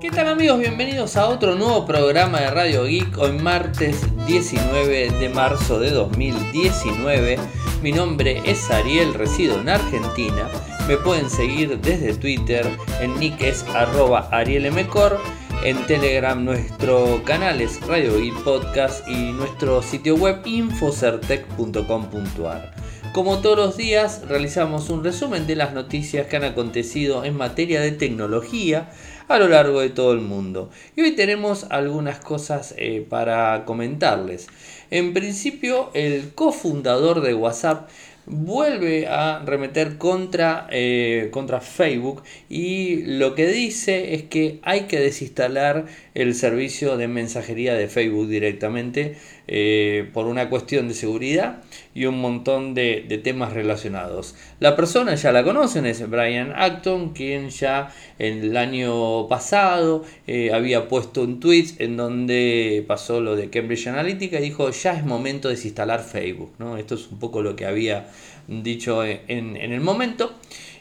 ¿Qué tal amigos? Bienvenidos a otro nuevo programa de Radio Geek hoy martes 19 de marzo de 2019. Mi nombre es Ariel, resido en Argentina. Me pueden seguir desde Twitter, en nick es arroba arielmcor. En Telegram nuestro canal es Radio Geek Podcast y nuestro sitio web infocertec.com.ar. Como todos los días, realizamos un resumen de las noticias que han acontecido en materia de tecnología a lo largo de todo el mundo. Y hoy tenemos algunas cosas eh, para comentarles. En principio, el cofundador de WhatsApp vuelve a remeter contra, eh, contra Facebook y lo que dice es que hay que desinstalar el servicio de mensajería de Facebook directamente eh, por una cuestión de seguridad y un montón de, temas relacionados. La persona ya la conocen, es Brian Acton, quien ya el año pasado eh, había puesto un tweet en donde pasó lo de Cambridge Analytica y dijo ya es momento de desinstalar Facebook. Esto es un poco lo que había dicho en el momento.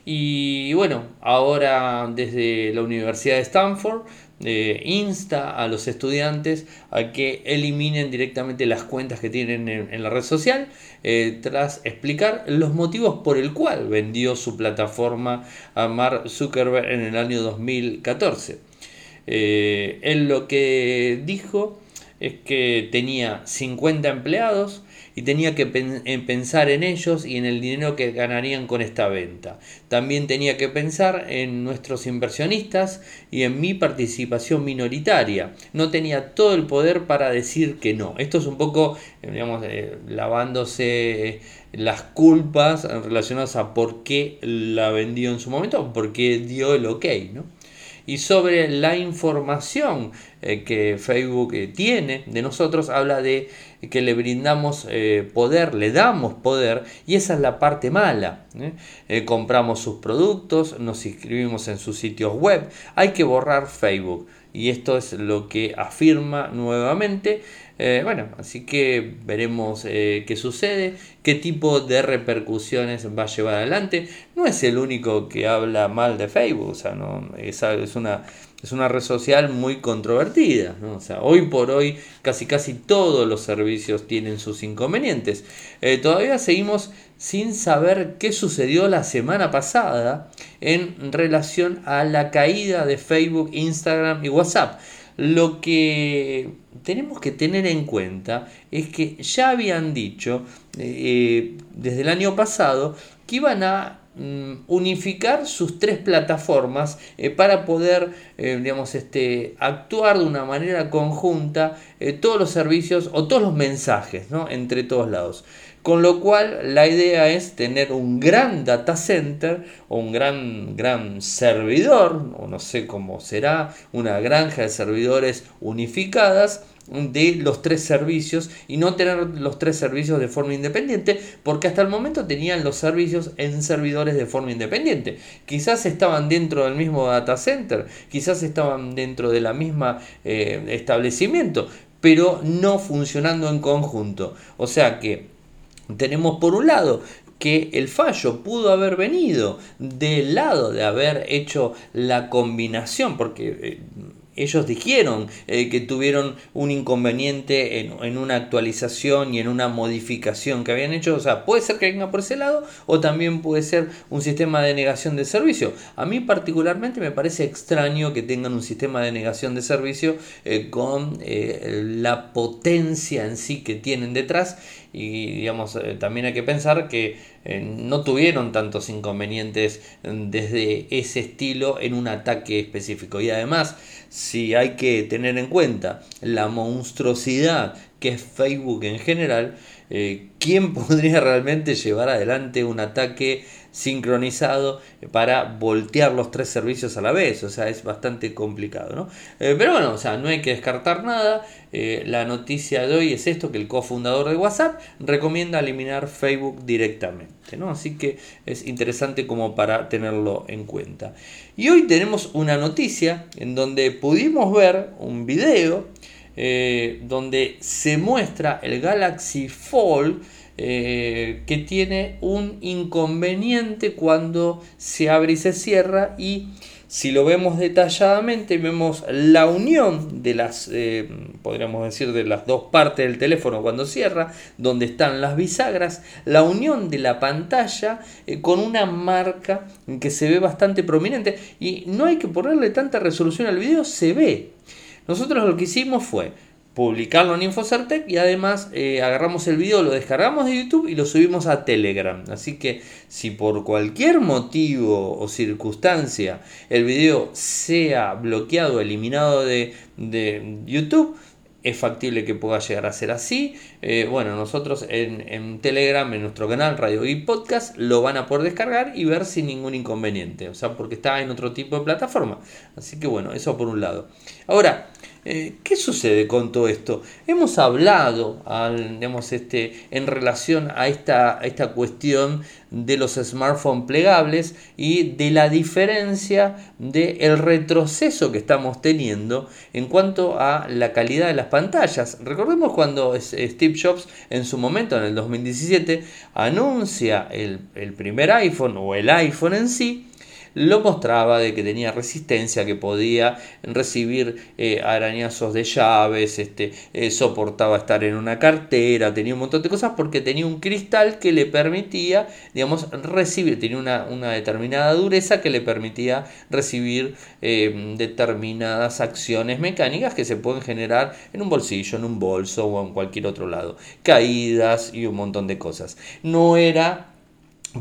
Y bueno, ahora desde la Universidad de Stanford eh, insta a los estudiantes a que eliminen directamente las cuentas que tienen en, la red social eh, tras explicar los motivos por el cual vendió su plataforma a Mark Zuckerberg en el año 2014. Eh, él lo que dijo es que tenía 50 empleados y tenía que pensar en ellos y en el dinero que ganarían con esta venta. También tenía que pensar en nuestros inversionistas y en mi participación minoritaria. No tenía todo el poder para decir que no. Esto es un poco, eh, digamos, eh, lavándose las culpas relacionadas a por qué la vendió en su momento, por qué dio el ok, ¿no? y sobre la información eh, que Facebook eh, tiene de nosotros, habla de que le brindamos eh, poder, le damos poder y esa es la parte mala. compramos sus productos, nos inscribimos en sus sitios web, hay que borrar Facebook y esto es lo que afirma nuevamente. Eh, bueno, así que veremos eh, qué sucede, qué tipo de repercusiones va a llevar adelante. No es el único que habla mal de Facebook, o sea, no, es, es una es una red social muy controvertida. O sea, hoy por hoy casi casi todos los servicios tienen sus inconvenientes. Eh, todavía seguimos sin saber qué sucedió la semana pasada en relación a la caída de Facebook, Instagram y WhatsApp. Lo que tenemos que tener en cuenta es que ya habían dicho eh, desde el año pasado que iban a unificar sus tres plataformas eh, para poder eh, digamos, este, actuar de una manera conjunta eh, todos los servicios o todos los mensajes ¿no? entre todos lados. Con lo cual la idea es tener un gran data center o un gran, gran servidor, o no sé cómo será, una granja de servidores unificadas de los tres servicios y no tener los tres servicios de forma independiente porque hasta el momento tenían los servicios en servidores de forma independiente. Quizás estaban dentro del mismo data center quizás estaban dentro de la misma eh, establecimiento pero no funcionando en conjunto. O sea que tenemos por un lado que el fallo pudo haber venido del lado de haber hecho la combinación porque eh, ellos dijeron eh, que tuvieron un inconveniente en, una actualización y en una modificación que habían hecho. O sea, puede ser que venga por ese lado o también puede ser un sistema de negación de servicio. A mí particularmente me parece extraño que tengan un sistema de negación de servicio eh, con eh, la potencia en sí que tienen detrás y digamos también hay que pensar que no tuvieron tantos inconvenientes desde ese estilo en un ataque específico. Y además si hay que tener en cuenta la monstruosidad que es Facebook en general, eh, ¿quién podría realmente llevar adelante un ataque sincronizado para voltear los tres servicios a la vez? O sea, es bastante complicado, ¿no? Eh, pero bueno, o sea, no hay que descartar nada. Eh, la noticia de hoy es esto, que el cofundador de WhatsApp recomienda eliminar Facebook directamente, ¿no? Así que es interesante como para tenerlo en cuenta. Y hoy tenemos una noticia en donde pudimos ver un video eh, donde se muestra el Galaxy Fold eh, que tiene un inconveniente cuando se abre y se cierra y si lo vemos detalladamente, vemos la unión de las, eh, podríamos decir, de las dos partes del teléfono cuando cierra, donde están las bisagras, la unión de la pantalla eh, con una marca que se ve bastante prominente y no hay que ponerle tanta resolución al video, se ve. Nosotros lo que hicimos fue publicarlo en Infocertec y además eh, agarramos el video, lo descargamos de YouTube y lo subimos a Telegram. Así que si por cualquier motivo o circunstancia el video sea bloqueado, eliminado de, YouTube, es factible que pueda llegar a ser así. Eh, bueno, nosotros en, Telegram, en nuestro canal Radio y Podcast, lo van a poder descargar y ver sin ningún inconveniente. O sea, porque está en otro tipo de plataforma. Así que bueno, eso por un lado. Ahora, eh, ¿Qué sucede con todo esto? Hemos hablado este, en relación a esta, esta cuestión de los smartphones plegables y de la diferencia del retroceso que estamos teniendo en cuanto a la calidad de las pantallas. Recordemos cuando Steve Jobs en su momento, en el 2017, anuncia el, el primer iPhone o el iPhone en sí, lo mostraba de que tenía resistencia, que podía recibir eh, arañazos de llaves, este, eh, soportaba estar en una cartera, tenía un montón de cosas porque tenía un cristal que le permitía, digamos, recibir, tenía una, determinada dureza que le permitía recibir eh, determinadas acciones mecánicas que se pueden generar en un bolsillo, en un bolso o en cualquier otro lado, caídas y un montón de cosas. No era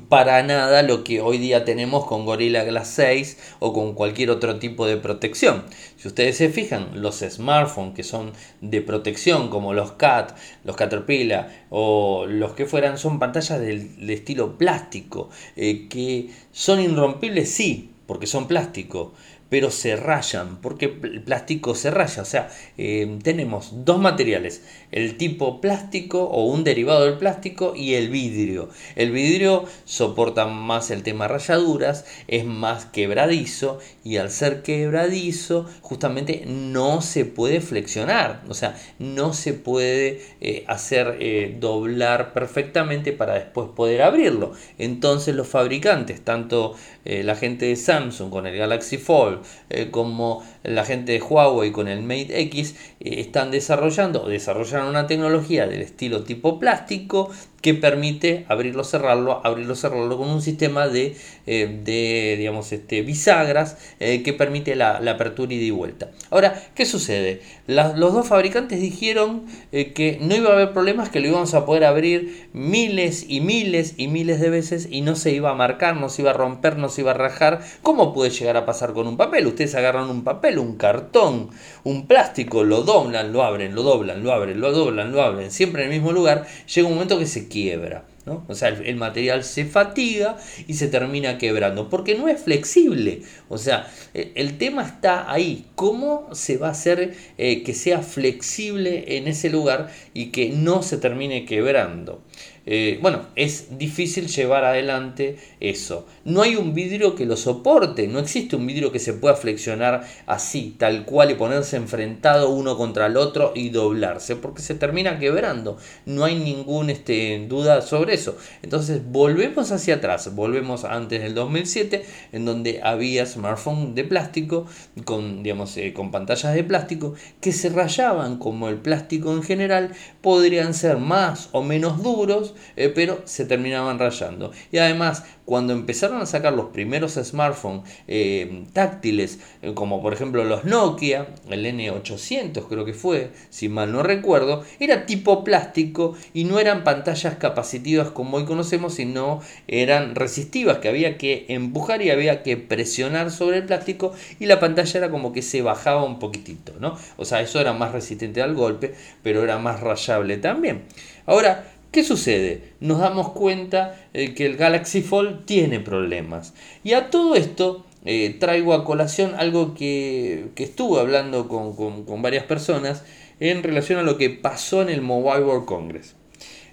para nada lo que hoy día tenemos con Gorilla Glass 6 o con cualquier otro tipo de protección. Si ustedes se fijan, los smartphones que son de protección como los CAT, los Caterpillar o los que fueran son pantallas del, estilo plástico eh, que son irrompibles sí, porque son plástico, pero se rayan, porque el plástico se raya. O sea, eh, tenemos dos materiales, el tipo plástico o un derivado del plástico y el vidrio. El vidrio soporta más el tema rayaduras, es más quebradizo y al ser quebradizo justamente no se puede flexionar, o sea, no se puede eh, hacer eh, doblar perfectamente para después poder abrirlo. Entonces los fabricantes, tanto la gente de Samsung con el Galaxy Fold, eh, como la gente de Huawei con el Mate X, eh, están desarrollando o desarrollaron una tecnología del estilo tipo plástico que permite abrirlo, cerrarlo, abrirlo, cerrarlo con un sistema de, eh, de digamos, este, bisagras que permite la, apertura y de vuelta. Ahora, ¿qué sucede? los dos fabricantes dijeron que no iba a haber problemas, que lo íbamos a poder abrir miles y miles y miles de veces y no se iba a marcar, no se iba a romper, no se iba a rajar. ¿Cómo puede llegar a pasar con un papel? Ustedes agarran un papel, un cartón, un plástico, lo doblan, lo abren, lo doblan, lo abren, lo doblan, lo abren, siempre en el mismo lugar, llega un momento que se quiebra. ¿no? O sea, el, material se fatiga y se termina quebrando, porque no es flexible. O sea, el, tema está ahí. ¿Cómo se va a hacer eh, que sea flexible en ese lugar y que no se termine quebrando? Eh, bueno, es difícil llevar adelante eso. No hay un vidrio que lo soporte, no existe un vidrio que se pueda flexionar así, tal cual, y ponerse enfrentado uno contra el otro y doblarse, porque se termina quebrando. No hay ninguna este, duda sobre eso. Entonces, volvemos hacia atrás, volvemos antes del 2007, en donde había smartphones de plástico, con, digamos, eh, con pantallas de plástico, que se rayaban como el plástico en general, podrían ser más o menos duros, eh, pero se terminaban rayando. Y además, cuando empezaron a sacar los primeros smartphones eh, táctiles, eh, como por ejemplo los Nokia, el N800 creo que fue, si mal no recuerdo, era tipo plástico y no eran pantallas capacitivas como hoy conocemos, sino eran resistivas, que había que empujar y había que presionar sobre el plástico y la pantalla era como que se bajaba un poquitito, ¿no? O sea, eso era más resistente al golpe, pero era más rayable también. Ahora, ¿Qué sucede? Nos damos cuenta eh, que el Galaxy Fold tiene problemas. Y a todo esto eh, traigo a colación algo que, estuve hablando con, varias personas en relación a lo que pasó en el Mobile World Congress.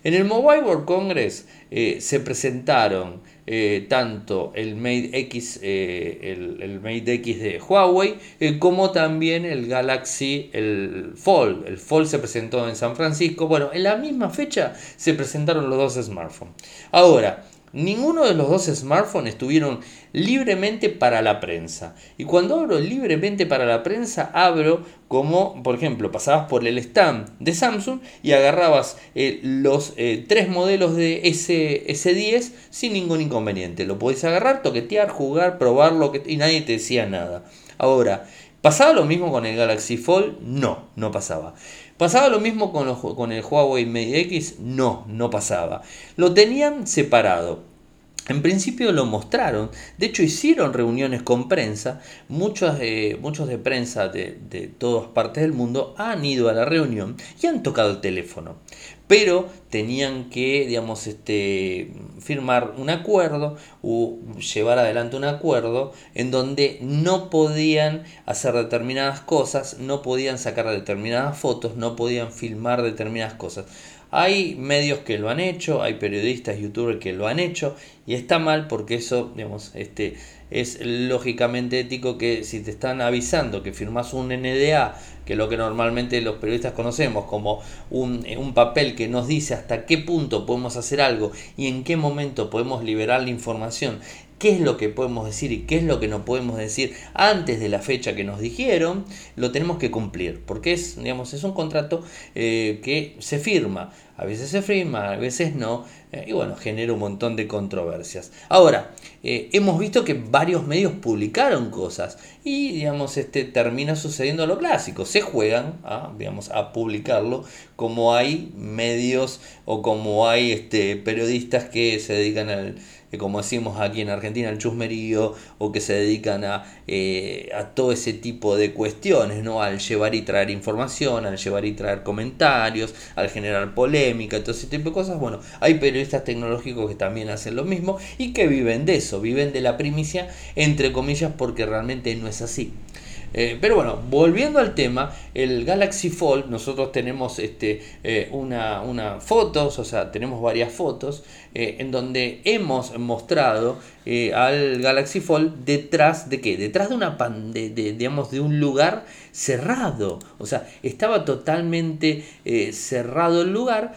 En el Mobile World Congress eh, se presentaron eh, tanto el Mate X, eh, el, Mate X de Huawei, eh, como también el Galaxy, el Fold. El Fold se presentó en San Francisco. Bueno, en la misma fecha se presentaron los dos smartphones. Ahora, ninguno de los dos smartphones estuvieron libremente para la prensa. Y cuando abro libremente para la prensa, abro como, por ejemplo, pasabas por el stand de Samsung y agarrabas eh, los eh, tres modelos de S, S10 sin ningún inconveniente. Lo podés agarrar, toquetear, jugar, probarlo y nadie te decía nada. Ahora, ¿pasaba lo mismo con el Galaxy Fold? No, no pasaba. ¿Pasaba lo mismo con, el Huawei Mate X? No, no pasaba. Lo tenían separado. En principio lo mostraron, de hecho hicieron reuniones con prensa, muchos de, muchos de prensa de, de, todas partes del mundo han ido a la reunión y han tocado el teléfono, pero tenían que, digamos, este, firmar un acuerdo o llevar adelante un acuerdo en donde no podían hacer determinadas cosas, no podían sacar determinadas fotos, no podían filmar determinadas cosas. Hay medios que lo han hecho, hay periodistas, youtubers que lo han hecho y está mal porque eso, digamos, este, es lógicamente ético que si te están avisando que firmas un NDA, que es lo que normalmente los periodistas conocemos como un, un, papel que nos dice hasta qué punto podemos hacer algo y en qué momento podemos liberar la información, qué es lo que podemos decir y qué es lo que no podemos decir antes de la fecha que nos dijeron, lo tenemos que cumplir, porque es, digamos, es un contrato eh, que se firma. A veces se firma, a veces no, eh, y bueno, genera un montón de controversias. Ahora, eh, hemos visto que varios medios publicaron cosas y, digamos, este, termina sucediendo lo clásico. Se juegan a, digamos, a publicarlo como hay medios o como hay este, periodistas que se dedican al como decimos aquí en Argentina, el chusmerío, o que se dedican a, eh, a todo ese tipo de cuestiones, ¿no? Al llevar y traer información, al llevar y traer comentarios, al generar polémica, todo ese tipo de cosas. Bueno, hay periodistas tecnológicos que también hacen lo mismo y que viven de eso, viven de la primicia, entre comillas, porque realmente no es así. Eh, pero bueno, volviendo al tema, el Galaxy Fold, nosotros tenemos este, eh, una, una, fotos, o sea, tenemos varias fotos eh, en donde hemos mostrado al Galaxy Fold detrás de qué? Detrás de una pan, de, digamos, de un lugar cerrado. O sea, estaba totalmente cerrado el lugar.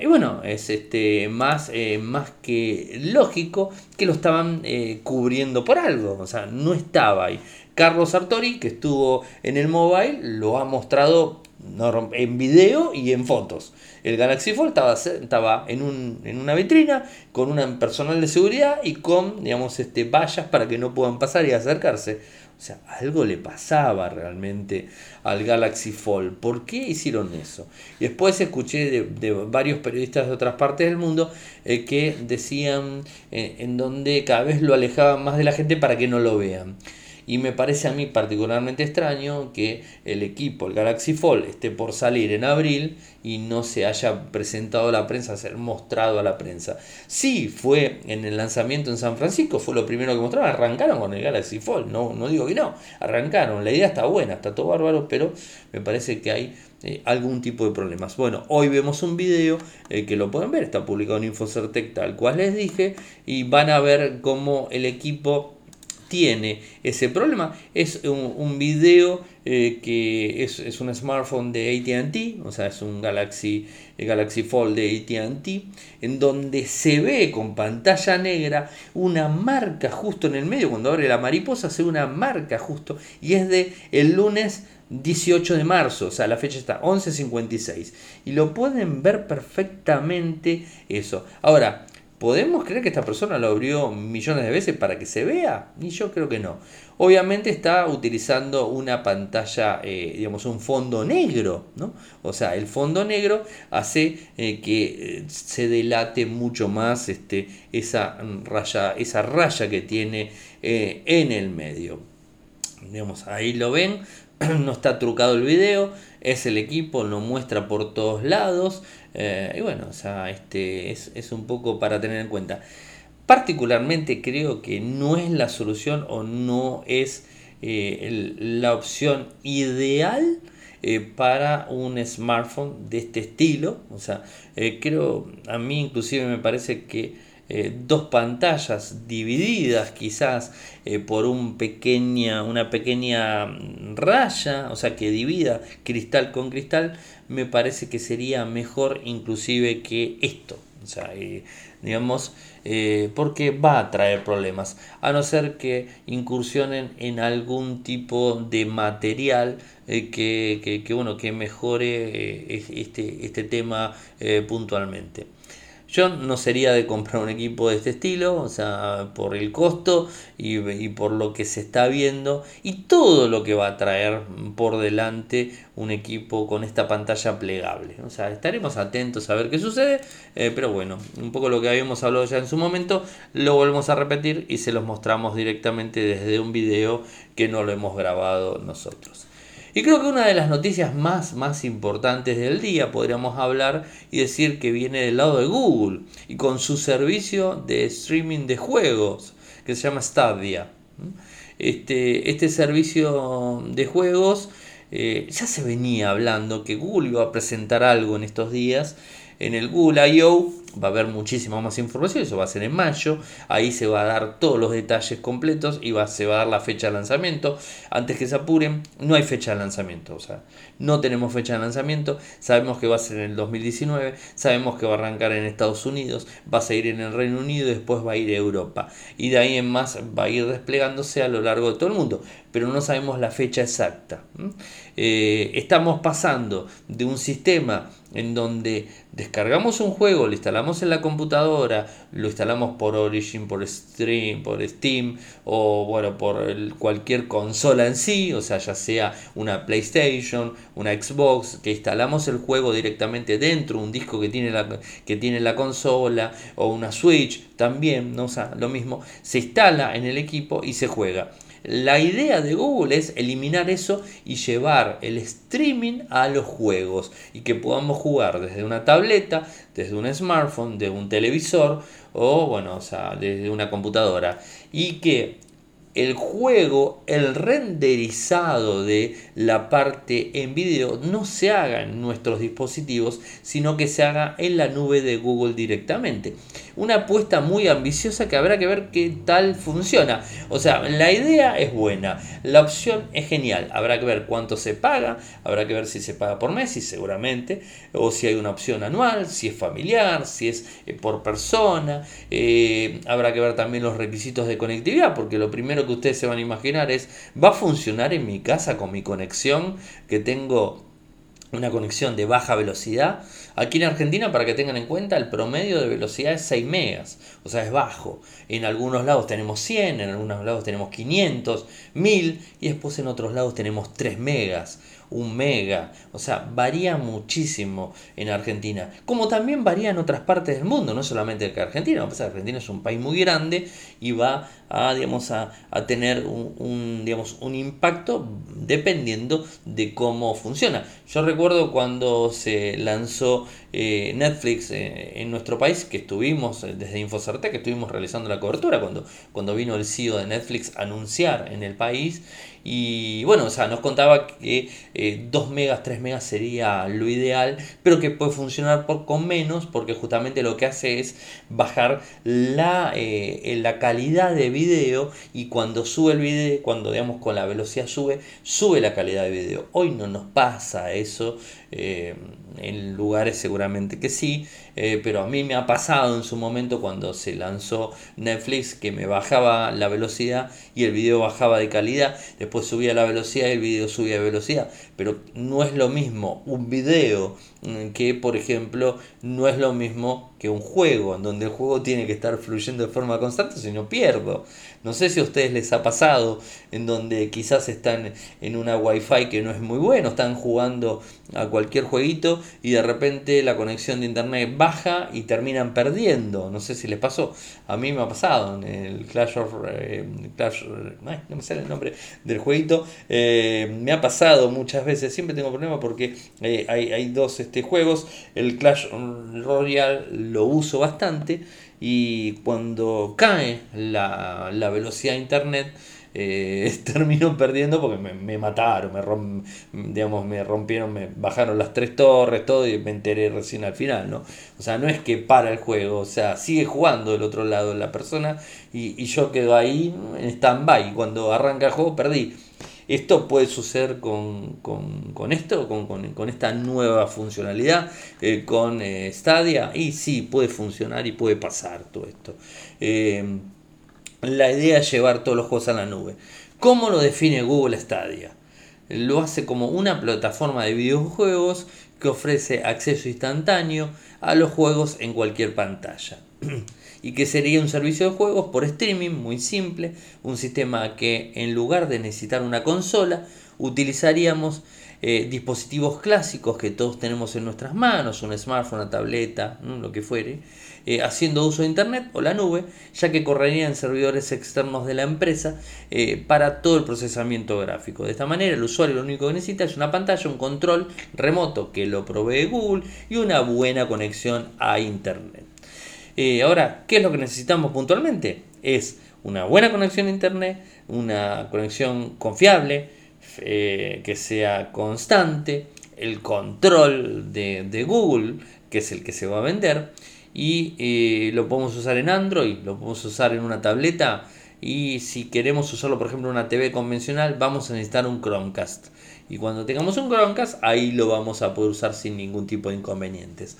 y bueno, es este, más, más que lógico que lo estaban cubriendo por algo. O sea, no estaba ahí. Carlos Sartori, que estuvo en el mobile, lo ha mostrado en video y en fotos. El Galaxy Fold estaba, en, un, en, una vitrina con un personal de seguridad y con, digamos, este, vallas para que no puedan pasar y acercarse. O sea, algo le pasaba realmente al Galaxy Fold. ¿Por qué hicieron eso? Y después escuché de, varios periodistas de otras partes del mundo eh, que decían eh, en donde cada vez lo alejaban más de la gente para que no lo vean. Y me parece a mí particularmente extraño que el equipo, el Galaxy Fold, esté por salir en abril y no se haya presentado a la prensa, ser mostrado a la prensa. Sí, fue en el lanzamiento en San Francisco, fue lo primero que mostraron, arrancaron con el Galaxy Fold, no, no digo que no, arrancaron, la idea está buena, está todo bárbaro, pero me parece que hay eh, algún tipo de problemas. Bueno, hoy vemos un video eh, que lo pueden ver, está publicado en Infocertec tal cual les dije, y van a ver cómo el equipo tiene ese problema. Es un, video eh, que es, es, un smartphone de ATT, o sea, es un Galaxy, Galaxy Fold de ATT, en donde se ve con pantalla negra una marca justo en el medio, cuando abre la mariposa se ve una marca justo, y es de el lunes 18 de marzo, o sea, la fecha está 11.56, y lo pueden ver perfectamente eso. Ahora, ¿Podemos creer que esta persona lo abrió millones de veces para que se vea? Y yo creo que no. Obviamente está utilizando una pantalla, eh, digamos, un fondo negro, ¿no? O sea, el fondo negro hace eh, que eh, se delate mucho más este, esa, raya, esa raya que tiene en el medio. Digamos, ahí lo ven, no está trucado el video, es el equipo, lo muestra por todos lados. Eh, y bueno, o sea, este es, un poco para tener en cuenta. Particularmente creo que no es la solución o no es eh, la opción ideal eh, para un smartphone de este estilo. O sea, creo, a mí inclusive me parece que dos pantallas divididas quizás por un pequeña, una pequeña raya, o sea, que divida cristal con cristal, me parece que sería mejor inclusive que esto. O sea, eh, digamos, eh, porque va a traer problemas, a no ser que incursionen en algún tipo de material eh, que, que, bueno, que mejore eh, este, este tema puntualmente. Yo no sería de comprar un equipo de este estilo, o sea, por el costo y, por lo que se está viendo y todo lo que va a traer por delante un equipo con esta pantalla plegable. O sea, estaremos atentos a ver qué sucede, eh, pero bueno, un poco lo que habíamos hablado ya en su momento, lo volvemos a repetir y se los mostramos directamente desde un video que no lo hemos grabado nosotros. Y creo que una de las noticias más, más importantes del día podríamos hablar y decir que viene del lado de Google y con su servicio de streaming de juegos que se llama Stadia. Este, este servicio de juegos eh, ya se venía hablando que Google iba a presentar algo en estos días en el Google I.O va a haber muchísima más información, eso va a ser en mayo, ahí se va a dar todos los detalles completos y va, se va a dar la fecha de lanzamiento. Antes que se apuren, no hay fecha de lanzamiento, o sea, no tenemos fecha de lanzamiento, sabemos que va a ser en el 2019, sabemos que va a arrancar en Estados Unidos, va a seguir en el Reino Unido y después va a ir a Europa. Y de ahí en más va a ir desplegándose a lo largo de todo el mundo, pero no sabemos la fecha exacta. Eh, estamos pasando de un sistema en donde descargamos un juego, lo instalamos en la computadora, lo instalamos por Origin, por Stream, por Steam o bueno, por cualquier consola en sí, o sea, ya sea una PlayStation, una Xbox, que instalamos el juego directamente dentro de un disco que tiene la, que tiene la consola o una Switch también, ¿no? o sea, lo mismo, se instala en el equipo y se juega. La idea de Google es eliminar eso y llevar el streaming a los juegos y que podamos jugar desde una tableta, desde un smartphone, de un televisor o bueno, o sea, desde una computadora y que el juego, el renderizado de la parte en video no se haga en nuestros dispositivos, sino que se haga en la nube de Google directamente. Una apuesta muy ambiciosa que habrá que ver qué tal funciona. O sea, la idea es buena, la opción es genial. Habrá que ver cuánto se paga, habrá que ver si se paga por mes, y seguramente, o si hay una opción anual, si es familiar, si es eh, por persona. Eh, habrá que ver también los requisitos de conectividad, porque lo primero que ustedes se van a imaginar es, ¿va a funcionar en mi casa con mi conexión que tengo una conexión de baja velocidad. Aquí en Argentina, para que tengan en cuenta, el promedio de velocidad es 6 megas, o sea, es bajo. En algunos lados tenemos 100, en algunos lados tenemos 500, 1000 y después en otros lados tenemos 3 megas un mega. O sea, varía muchísimo en Argentina. Como también varía en otras partes del mundo, no solamente en Argentina. Argentina es un país muy grande y va a, digamos, a, tener un, digamos, un impacto dependiendo de cómo funciona. Yo recuerdo cuando se lanzó eh, Netflix eh, en nuestro país, que estuvimos eh, desde Infocerte, que estuvimos realizando la cobertura, cuando, cuando vino el CEO de Netflix a anunciar en el país y bueno, o sea, nos contaba que 2 eh, megas, 3 megas sería lo ideal, pero que puede funcionar con menos porque justamente lo que hace es bajar la, la calidad de y cuando sube el video, cuando digamos con la velocidad sube, sube la calidad de video. Hoy no nos pasa eso, eh, en lugares seguramente que sí, pero a mí me ha pasado en su momento cuando se lanzó Netflix que me bajaba la velocidad y el video bajaba de calidad después subía la velocidad y el video subía de velocidad. Pero no es lo mismo un video mm, que, por ejemplo, no es lo mismo que un juego, en donde el juego tiene que estar fluyendo de forma constante, si no pierdo. No sé si a ustedes les ha pasado, en donde quizás están en una wifi que no es muy bueno, están jugando a cualquier jueguito y de repente la conexión de internet baja y terminan perdiendo. No sé si les pasó. A mí me ha pasado en el Clash of... Eh, Clash, no me sale el nombre del jueguito. Eh, me ha pasado muchas veces, siempre tengo problemas porque eh, hay, hay, dos este, juegos. El Clash Royale lo uso bastante y cuando cae la, la velocidad de internet eh, termino perdiendo porque me, mataron, me, digamos, me rompieron, me bajaron las tres torres, todo y me enteré recién al final, ¿no? O sea, no es que para el juego, o sea, sigue jugando del otro lado la persona y, y yo quedo ahí en stand-by. Cuando arranca el juego perdí. ¿Esto puede suceder con, esto, con, esta nueva funcionalidad, eh, con eh, Stadia? Y sí, puede funcionar y puede pasar todo esto. Eh, la idea es llevar todos los juegos a la nube. ¿Cómo lo define Google Stadia? Lo hace como una plataforma de videojuegos que ofrece acceso instantáneo a los juegos en cualquier pantalla. y que sería un servicio de juegos por streaming muy simple, un sistema que en lugar de necesitar una consola, utilizaríamos eh, dispositivos clásicos que todos tenemos en nuestras manos, un smartphone, una tableta, lo que fuere, eh, haciendo uso de Internet o la nube, ya que correrían servidores externos de la empresa eh, para todo el procesamiento gráfico. De esta manera, el usuario lo único que necesita es una pantalla, un control remoto que lo provee Google y una buena conexión a Internet. Ahora, ¿qué es lo que necesitamos puntualmente? Es una buena conexión a Internet, una conexión confiable, eh, que sea constante, el control de, Google, que es el que se va a vender, y eh, lo podemos usar en Android, lo podemos usar en una tableta, y si queremos usarlo, por ejemplo, en una TV convencional, vamos a necesitar un Chromecast. Y cuando tengamos un Chromecast, ahí lo vamos a poder usar sin ningún tipo de inconvenientes.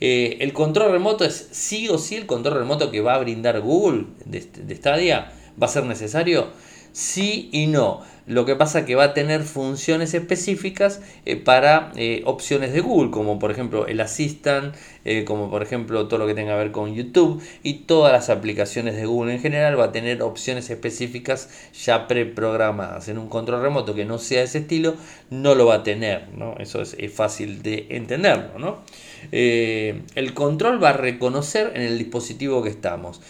Eh, el control remoto es sí o sí el control remoto que va a brindar Google de, de Stadia. ¿Va a ser necesario? Sí y no. Lo que pasa que va a tener funciones específicas eh, para eh, opciones de Google, como por ejemplo el Assistant, eh, como por ejemplo todo lo que tenga que ver con YouTube y todas las aplicaciones de Google en general va a tener opciones específicas ya preprogramadas. En un control remoto que no sea de ese estilo, no lo va a tener, ¿no? Eso es, fácil de entenderlo, ¿no? el control va a reconocer en el dispositivo que estamos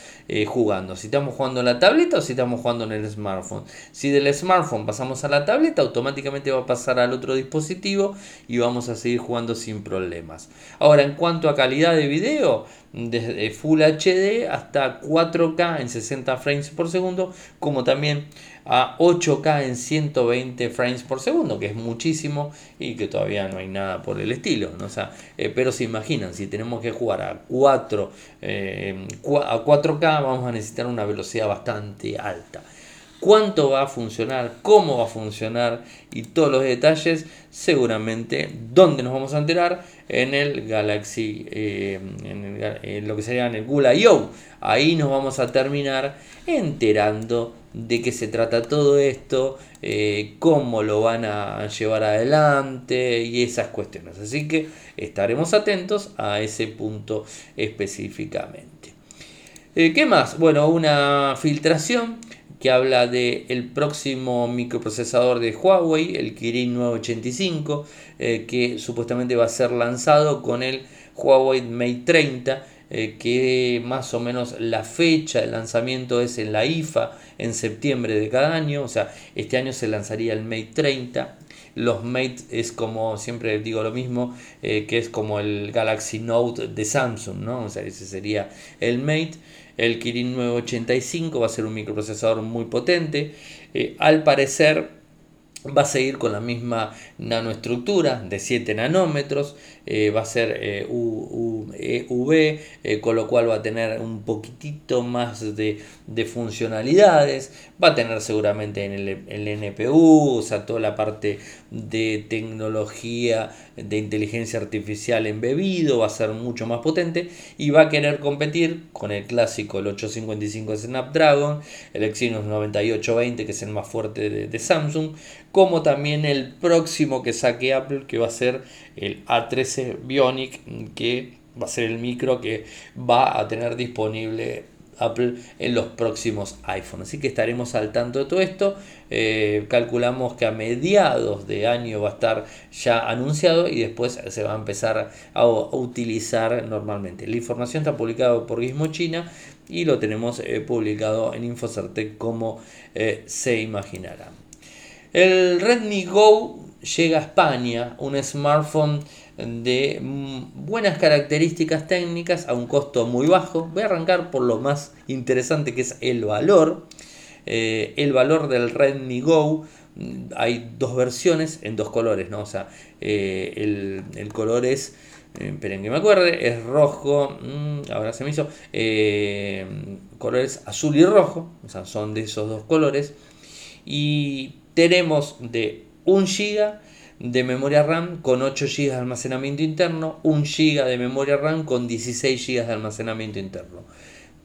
jugando, si estamos jugando en la tableta o si estamos jugando en el smartphone. Si del smartphone pasamos a la tableta, automáticamente va a pasar al otro dispositivo y vamos a seguir jugando sin problemas. Ahora, en cuanto a calidad de video, desde Full HD hasta 4K en 60 frames por segundo, como también a 8K en 120 frames por segundo, que es muchísimo y que todavía no hay nada por el estilo. ¿no? sea, eh, pero se imaginan, si tenemos que jugar a, 4, eh, a 4K, vamos a necesitar una velocidad bastante alta cuánto va a funcionar, cómo va a funcionar y todos los detalles, seguramente, ¿dónde nos vamos a enterar? En el Galaxy, eh, en, lo que sería en el Google I.O. Ahí nos vamos a terminar enterando de qué se trata todo esto, eh, cómo lo van a llevar adelante y esas cuestiones. Así que estaremos atentos a ese punto específicamente. Eh, ¿Qué más? Bueno, una filtración que habla del el próximo microprocesador de Huawei, el Kirin 985, eh, que supuestamente va a ser lanzado con el Huawei Mate 30, eh, que más o menos la fecha de lanzamiento es en la IFA en septiembre de cada año, o sea, este año se lanzaría el Mate 30. Los Mate es como, siempre digo lo mismo, eh, que es como el Galaxy Note de Samsung, ¿no? O sea, ese sería el Mate. El Kirin 985 va a ser un microprocesador muy potente. Eh, al parecer va a seguir con la misma nanoestructura de 7 nanómetros. Eh, va a ser UV, e eh, con lo cual va a tener un poquitito más de, funcionalidades, va a tener seguramente en el, el, NPU, o sea, toda la parte de tecnología de inteligencia artificial embebido, va a ser mucho más potente y va a querer competir con el clásico, el 855 de Snapdragon, el Exynos 9820 que es el más fuerte de, de Samsung, como también el próximo que saque Apple que va a ser el A13 Bionic que va a ser el micro que va a tener disponible Apple en los próximos iPhones. Así que estaremos al tanto de todo esto. Eh, calculamos que a mediados de año va a estar ya anunciado y después se va a empezar a, utilizar normalmente. La información está publicada por Gizmo China y lo tenemos eh, publicado en Infocertec como eh, se imaginará. El Redmi Go llega a España, un smartphone de mm, buenas características técnicas a un costo muy bajo. Voy a arrancar por lo más interesante que es el valor. Eh, el valor del Redmi Go mm, hay dos versiones en dos colores, ¿no? O sea, eh, el, color es, eh, esperen que me acuerde, es rojo, mm, ahora se me hizo, colores azul y rojo, o sea, son de esos dos colores. Y tenemos de 1 GB de memoria RAM con 8 GB de almacenamiento interno, 1 GB de memoria RAM con 16 GB de almacenamiento interno.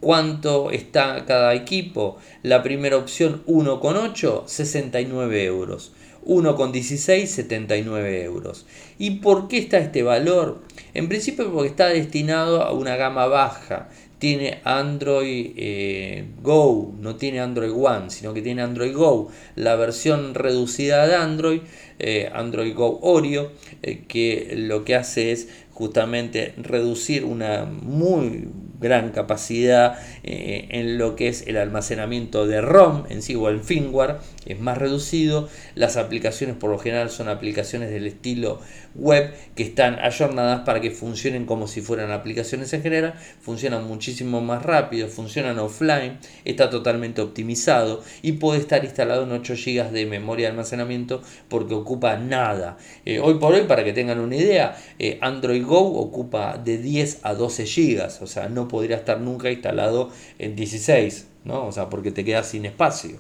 ¿Cuánto está cada equipo? La primera opción 1,8, 69 euros. 1,16, 79 euros. ¿Y por qué está este valor? En principio porque está destinado a una gama baja. Tiene Android eh, Go, no tiene Android One, sino que tiene Android Go, la versión reducida de Android, eh, Android Go Oreo, eh, que lo que hace es justamente reducir una muy gran capacidad eh, en lo que es el almacenamiento de ROM en sí o el firmware es más reducido. Las aplicaciones por lo general son aplicaciones del estilo web que están ayornadas para que funcionen como si fueran aplicaciones en general. Funcionan muchísimo más rápido funcionan offline está totalmente optimizado y puede estar instalado en 8 GB de memoria de almacenamiento porque ocupa nada. Eh, hoy por hoy para que tengan una idea eh, Android Go ocupa de 10 a 12 GB o sea no podría estar nunca instalado en 16, ¿no? O sea, porque te quedas sin espacio.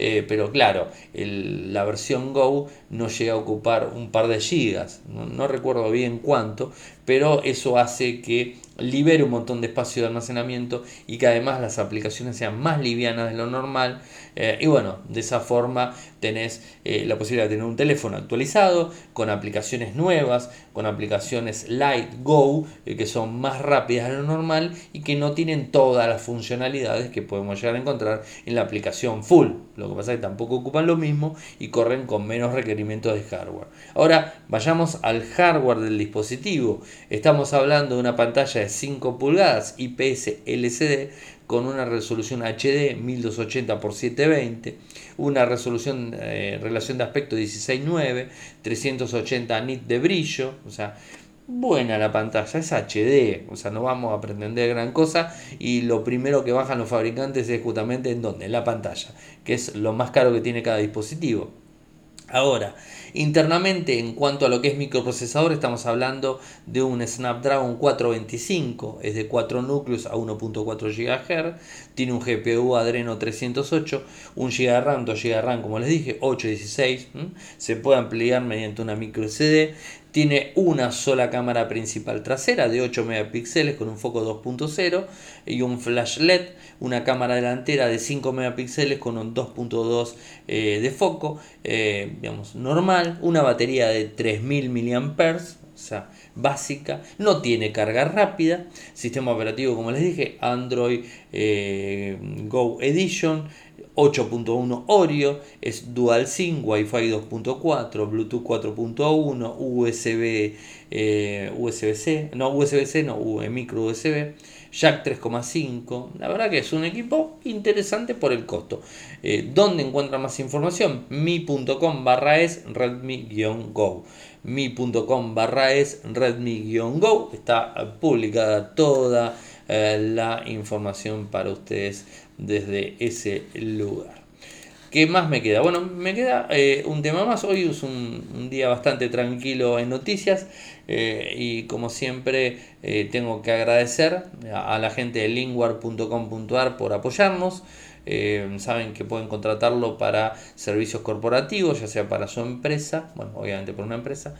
Eh, pero claro, la versión Go no llega a ocupar un par de gigas, no, recuerdo bien cuánto, pero eso hace que libere un montón de espacio de almacenamiento y que además las aplicaciones sean más livianas de lo normal. Eh, y bueno, de esa forma tenés eh, la posibilidad de tener un teléfono actualizado, con aplicaciones nuevas, con aplicaciones Light Go, eh, que son más rápidas de lo normal y que no tienen todas las funcionalidades que podemos llegar a encontrar en la aplicación Full. Lo que pasa es que tampoco ocupan lo mismo y corren con menos requerimientos de hardware. Ahora vayamos al hardware del dispositivo. Estamos hablando de una pantalla de 5 pulgadas IPS LCD con una resolución HD 1280 x 720, una resolución eh, relación de aspecto 16.9, 380 nits de brillo, o sea, buena la pantalla, es HD, o sea, no vamos a pretender gran cosa y lo primero que bajan los fabricantes es justamente en dónde, en la pantalla, que es lo más caro que tiene cada dispositivo. Ahora, internamente en cuanto a lo que es microprocesador, estamos hablando de un Snapdragon 425, es de 4 núcleos a 1.4 GHz, tiene un GPU Adreno 308, 1 GB RAM, 2 GB RAM, como les dije, 8 16, se puede ampliar mediante una micro SD, tiene una sola cámara principal trasera de 8 megapíxeles con un foco 2.0 y un flash LED, una cámara delantera de 5 megapíxeles con un 2.2 eh, de foco, eh, digamos, normal, una batería de 3000 mAh, o sea, básica, no tiene carga rápida, sistema operativo como les dije, Android eh, Go Edition, 8.1 Oreo, es Dual SIM, Wi-Fi 2.4, Bluetooth 4.1, USB, eh, USB-C, no USB-C, no, micro USB, Jack 3.5. La verdad que es un equipo interesante por el costo. Eh, ¿Dónde encuentra más información? mi.com barra es redmi-go. mi.com barra es redmi-go. Está publicada toda eh, la información para ustedes desde ese lugar. ¿Qué más me queda? Bueno, me queda eh, un tema más. Hoy es un, día bastante tranquilo en noticias eh, y como siempre tengo que agradecer a, la gente de lingwar.com.ar por apoyarnos. saben que pueden contratarlo para servicios corporativos, ya sea para su empresa, bueno, obviamente por una empresa,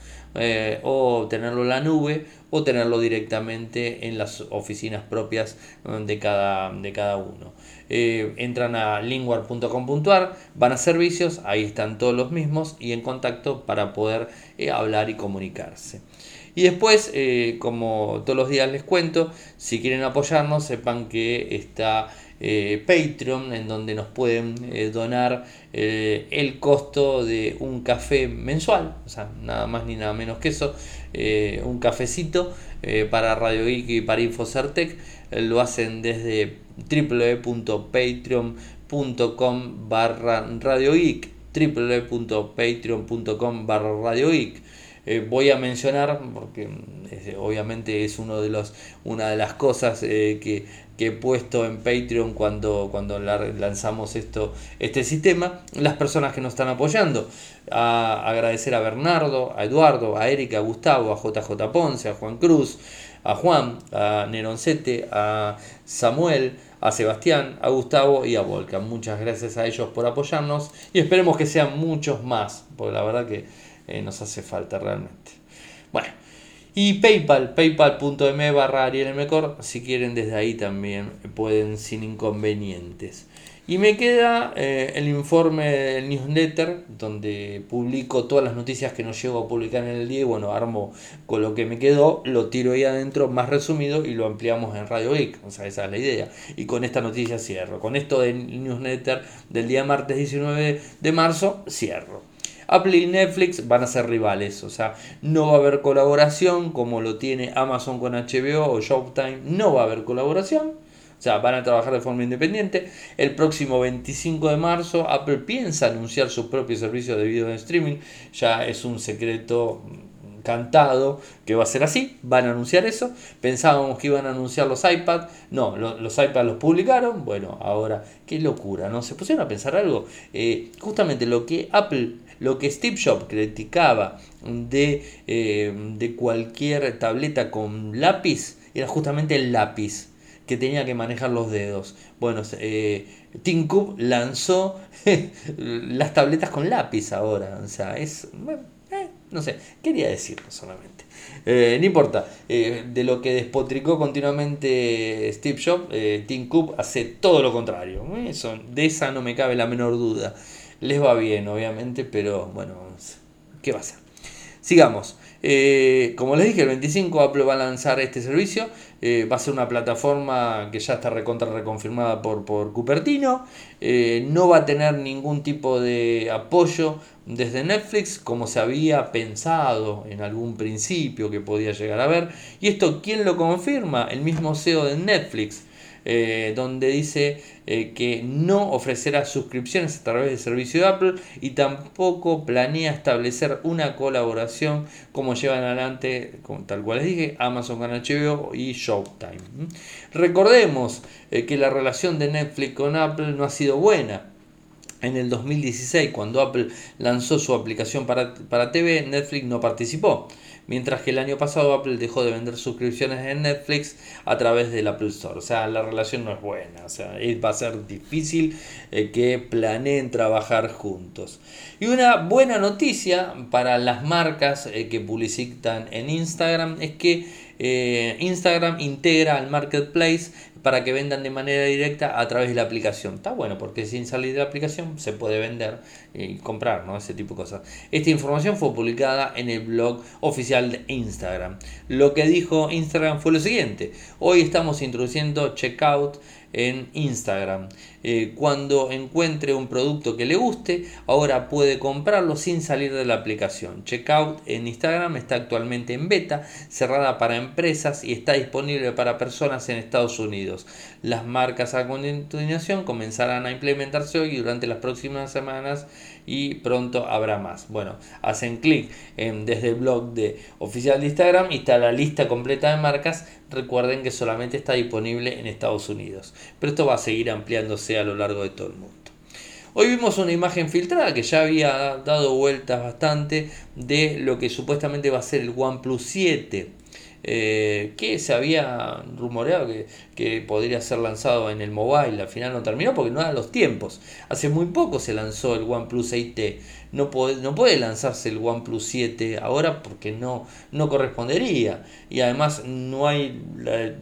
o tenerlo en la nube, o tenerlo directamente en las oficinas propias de cada, de cada uno. Eh, entran a lingwar.com.ar, van a servicios, ahí están todos los mismos y en contacto para poder eh, hablar y comunicarse. Y después, eh, como todos los días les cuento, si quieren apoyarnos, sepan que está Patreon, en donde nos pueden donar el costo de un café mensual, o sea, nada más ni nada menos que eso, un cafecito para Radio Geek y para Infocertec, lo hacen desde www.patreon.com barra radiogeek www.patreon.com barra radiogeek eh, voy a mencionar, porque obviamente es uno de los, una de las cosas que, que, he puesto en Patreon cuando, cuando lanzamos esto, este sistema, las personas que nos están apoyando. A agradecer a Bernardo, a Eduardo, a Erika, a Gustavo, a JJ Ponce, a Juan Cruz, a Juan, a Neroncete, a Samuel, a Sebastián, a Gustavo y a Volcan. Muchas gracias a ellos por apoyarnos y esperemos que sean muchos más, porque la verdad que eh, nos hace falta realmente. Bueno, y PayPal, paypal.me barra arielmcor, si quieren desde ahí también pueden sin inconvenientes. Y me queda eh, el informe del newsletter, donde publico todas las noticias que no llego a publicar en el día. Y bueno, armo con lo que me quedó, lo tiro ahí adentro más resumido y lo ampliamos en Radio Geek. O sea, esa es la idea. Y con esta noticia cierro. Con esto del newsletter del día martes 19 de marzo, cierro. Apple y Netflix van a ser rivales, o sea, no va a haber colaboración como lo tiene Amazon con HBO o Showtime, no va a haber colaboración o sea, van a trabajar de forma independiente. El próximo 25 de marzo Apple piensa anunciar su propio servicio de video en streaming. Ya es un secreto cantado que va a ser así, van a anunciar eso. Pensábamos que iban a anunciar los iPads, no, los, iPads los publicaron. Bueno, ahora, qué locura, ¿no? Se pusieron a pensar algo. Eh, justamente lo que Apple, lo que Steve Jobs criticaba de, eh, de cualquier tableta con lápiz, era justamente el lápiz que tenía que manejar los dedos. Bueno, eh, Tim Cook lanzó las tabletas con lápiz ahora. O sea, es... Eh, no sé, quería decirlo solamente. Eh, no importa, de lo que despotricó continuamente Steve Jobs, Tim Cook hace todo lo contrario. Eso, de esa no me cabe la menor duda. Les va bien, obviamente, pero bueno, ¿qué va a ser? Sigamos. como les dije, el 25 Apple va a lanzar este servicio. Eh, va a ser una plataforma que ya está recontra reconfirmada por, por Cupertino. Eh, no va a tener ningún tipo de apoyo desde Netflix como se había pensado en algún principio que podía llegar a ver. ¿Y esto quién lo confirma? El mismo CEO de Netflix. Eh, donde dice eh, que no ofrecerá suscripciones a través del servicio de Apple y tampoco planea establecer una colaboración como llevan adelante, tal cual les dije, Amazon con HBO y Showtime. Recordemos eh, que la relación de Netflix con Apple no ha sido buena. En el 2016, cuando Apple lanzó su aplicación para, para TV, Netflix no participó mientras que el año pasado Apple dejó de vender suscripciones en Netflix a través del Apple Store. O sea, la relación no es buena, o sea, va a ser difícil eh, que planeen trabajar juntos. Y una buena noticia para las marcas eh, que publicitan en Instagram es que eh, Instagram integra al marketplace para que vendan de manera directa a través de la aplicación. Está bueno porque sin salir de la aplicación se puede vender y comprar, ¿no? Ese tipo de cosas. Esta información fue publicada en el blog oficial de Instagram. Lo que dijo Instagram fue lo siguiente. Hoy estamos introduciendo checkout en Instagram. Eh, cuando encuentre un producto que le guste, ahora puede comprarlo sin salir de la aplicación. Checkout en Instagram está actualmente en beta, cerrada para empresas y está disponible para personas en Estados Unidos. Las marcas a continuación comenzarán a implementarse hoy y durante las próximas semanas y pronto habrá más. Bueno, hacen clic desde el blog de oficial de Instagram y está la lista completa de marcas. Recuerden que solamente está disponible en Estados Unidos, pero esto va a seguir ampliándose a lo largo de todo el mundo. Hoy vimos una imagen filtrada que ya había dado vueltas bastante de lo que supuestamente va a ser el OnePlus 7. Eh, que se había rumoreado que, podría ser lanzado en el mobile, al final no terminó porque no eran los tiempos. Hace muy poco se lanzó el OnePlus 8T no puede, no puede lanzarse el OnePlus 7 ahora porque no, no correspondería y además no hay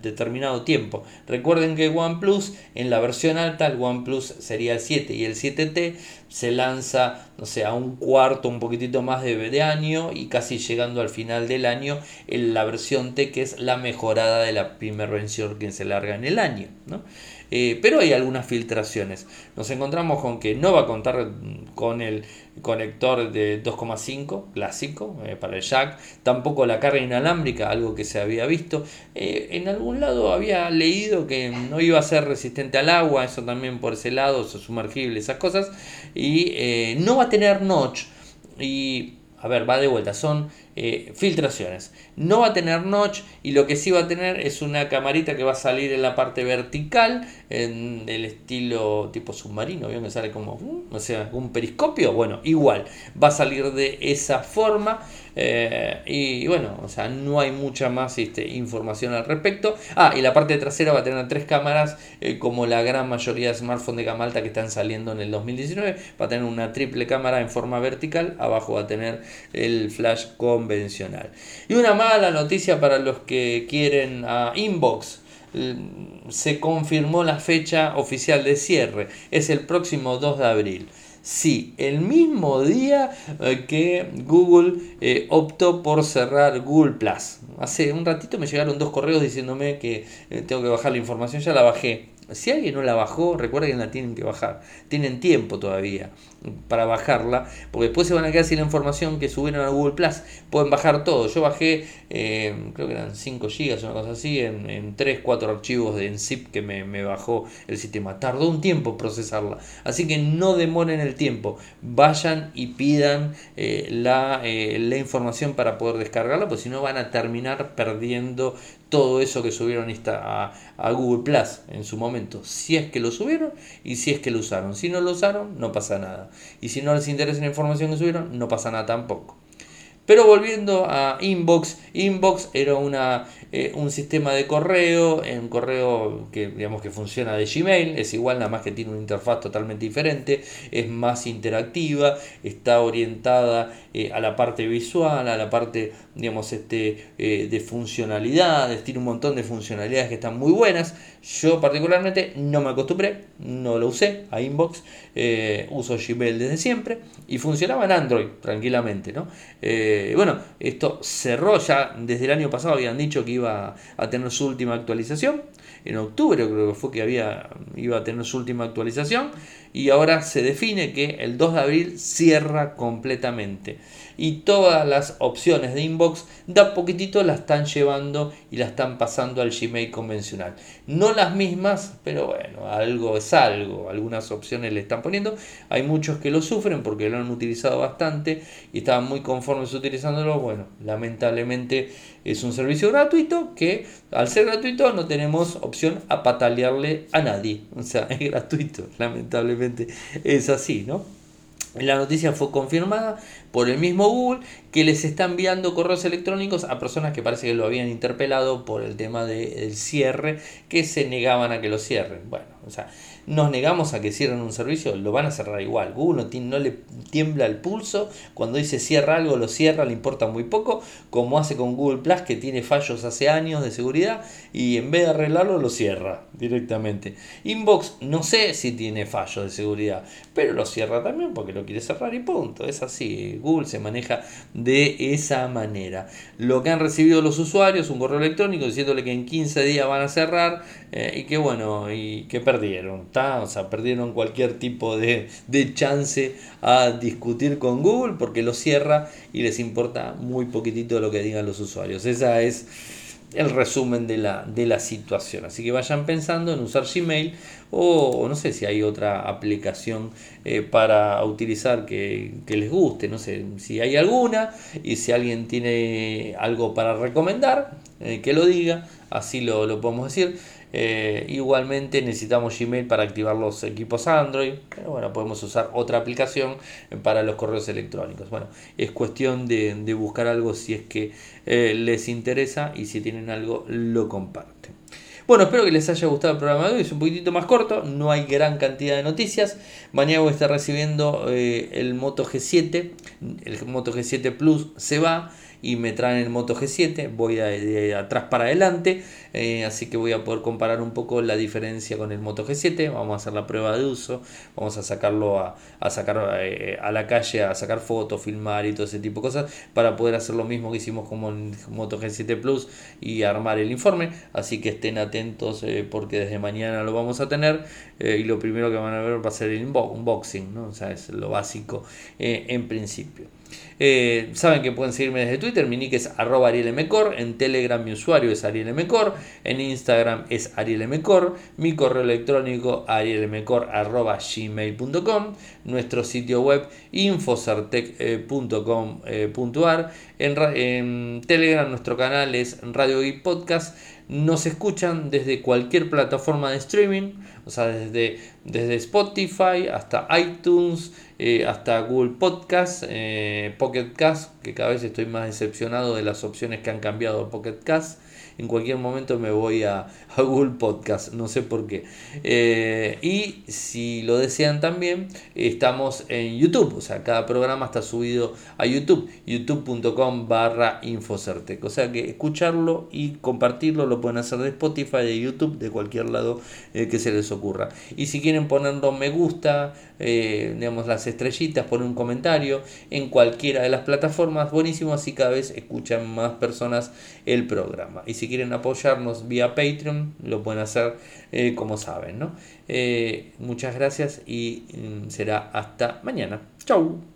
determinado tiempo. Recuerden que OnePlus en la versión alta el OnePlus sería el 7 y el 7T se lanza, no sé, a un cuarto, un poquitito más de, año y casi llegando al final del año en la versión T que es la mejorada de la primera versión que se larga en el año. ¿no? Eh, pero hay algunas filtraciones. Nos encontramos con que no va a contar con el conector de 2,5 clásico eh, para el jack, tampoco la carga inalámbrica, algo que se había visto. Eh, en algún lado había leído que no iba a ser resistente al agua, eso también por ese lado, sumergible, esas cosas, y no va a tener notch. Y a ver, va de vuelta, son eh, filtraciones. No va a tener notch y lo que sí va a tener es una camarita que va a salir en la parte vertical, en el estilo tipo submarino, ¿vio? me sale como, uh, o sea, un periscopio. Bueno, igual, va a salir de esa forma. Eh, y bueno, o sea, no hay mucha más este, información al respecto. Ah, y la parte trasera va a tener tres cámaras, eh, como la gran mayoría de smartphones de gama alta que están saliendo en el 2019. Va a tener una triple cámara en forma vertical, abajo va a tener el flash convencional. Y una mala noticia para los que quieren a Inbox se confirmó la fecha oficial de cierre. Es el próximo 2 de abril. Sí, el mismo día eh, que Google eh, optó por cerrar Google Plus. Hace un ratito me llegaron dos correos diciéndome que eh, tengo que bajar la información, ya la bajé. Si alguien no la bajó, recuerden que la tienen que bajar. Tienen tiempo todavía para bajarla, porque después se van a quedar sin la información que subieron a Google Plus. Pueden bajar todo. Yo bajé, eh, creo que eran 5 GB, una cosa así, en, en 3, 4 archivos de zip que me, bajó el sistema. Tardó un tiempo procesarla. Así que no demoren el tiempo. Vayan y pidan eh, la, eh, la información para poder descargarla, porque si no van a terminar perdiendo todo eso que subieron a, a, Google Plus en su momento, si es que lo subieron y si es que lo usaron. Si no lo usaron, no pasa nada. Y si no les interesa la información que subieron, no pasa nada tampoco. Pero volviendo a Inbox, Inbox era una, eh, un sistema de correo, un correo que digamos que funciona de Gmail, es igual nada más que tiene una interfaz totalmente diferente, es más interactiva, está orientada eh, a la parte visual, a la parte digamos este eh, de funcionalidades, tiene un montón de funcionalidades que están muy buenas. Yo particularmente no me acostumbré, no lo usé a Inbox, uso Gmail desde siempre y funcionaba en Android tranquilamente, ¿no? Eh, bueno, esto cerró ya desde el año pasado, habían dicho que iba a tener su última actualización. En octubre creo que fue que había, iba a tener su última actualización. Y ahora se define que el 2 de abril cierra completamente y todas las opciones de inbox da poquitito las están llevando y las están pasando al Gmail convencional. No las mismas, pero bueno, algo es algo, algunas opciones le están poniendo. Hay muchos que lo sufren porque lo han utilizado bastante y estaban muy conformes utilizándolo. Bueno, lamentablemente es un servicio gratuito que al ser gratuito no tenemos opción a patalearle a nadie. O sea, es gratuito, lamentablemente es así, ¿no? La noticia fue confirmada por el mismo Google que les está enviando correos electrónicos a personas que parece que lo habían interpelado por el tema del cierre, que se negaban a que lo cierren. Bueno, o sea, nos negamos a que cierren un servicio, lo van a cerrar igual. Google no, le tiembla el pulso, cuando dice cierra algo, lo cierra, le importa muy poco, como hace con Google Plus, que tiene fallos hace años de seguridad, y en vez de arreglarlo, lo cierra directamente. Inbox, no sé si tiene fallos de seguridad, pero lo cierra también porque lo quiere cerrar y punto. Es así, Google se maneja de esa manera. Lo que han recibido los usuarios, un correo electrónico diciéndole que en 15 días van a cerrar, eh, y que bueno, y que perdieron o sea, perdieron cualquier tipo de, chance a discutir con Google porque lo cierra y les importa muy poquitito lo que digan los usuarios. Esa es el resumen de la, de la situación. Así que vayan pensando en usar Gmail o, no sé si hay otra aplicación eh, para utilizar que, les guste. No sé si hay alguna y si alguien tiene algo para recomendar, eh, que lo diga. Así lo, lo podemos decir. Eh, igualmente necesitamos Gmail para activar los equipos Android. Pero bueno, podemos usar otra aplicación para los correos electrónicos. Bueno, es cuestión de, buscar algo si es que eh, les interesa y si tienen algo lo comparten. Bueno, espero que les haya gustado el programa de hoy. Es un poquitito más corto, no hay gran cantidad de noticias. Mañana voy a estar recibiendo eh, el Moto G7. El Moto G7 Plus se va y me traen el Moto G7, voy de, atrás para adelante, eh, así que voy a poder comparar un poco la diferencia con el Moto G7, vamos a hacer la prueba de uso, vamos a sacarlo a, sacar eh, a la calle, a sacar fotos, filmar y todo ese tipo de cosas, para poder hacer lo mismo que hicimos con el Moto G7 Plus y armar el informe, así que estén atentos eh, porque desde mañana lo vamos a tener y lo primero que van a ver va a ser el unboxing, ¿no? o sea, es lo básico en principio. Eh, saben que pueden seguirme desde Twitter, mi nick es arroba arielmcor, en Telegram mi usuario es arielmcor, en Instagram es arielmcor, mi correo electrónico arielmcor arroba gmail.com, nuestro sitio web infocertec.com.ar, en, en, Telegram nuestro canal es Radio y Podcast, nos escuchan desde cualquier plataforma de streaming, o sea, desde, desde Spotify hasta iTunes, eh, hasta Google Podcast, eh, Pocket Cast, que cada vez estoy más decepcionado de las opciones que han cambiado Pocket Cast en cualquier momento me voy a, Google Podcast, no sé por qué. Eh, y si lo desean también, estamos en YouTube, o sea, cada programa está subido a YouTube, youtube.com barra Infocertec. O sea que escucharlo y compartirlo lo pueden hacer de Spotify, de YouTube, de cualquier lado eh, que se les ocurra. Y si quieren ponerlo me gusta, eh, digamos las estrellitas, poner un comentario en cualquiera de las plataformas, buenísimo, así cada vez escuchan más personas el programa. Y si quieren apoyarnos vía Patreon, lo pueden hacer eh, como saben. ¿no? Eh, muchas gracias y mm, será hasta mañana. Chau.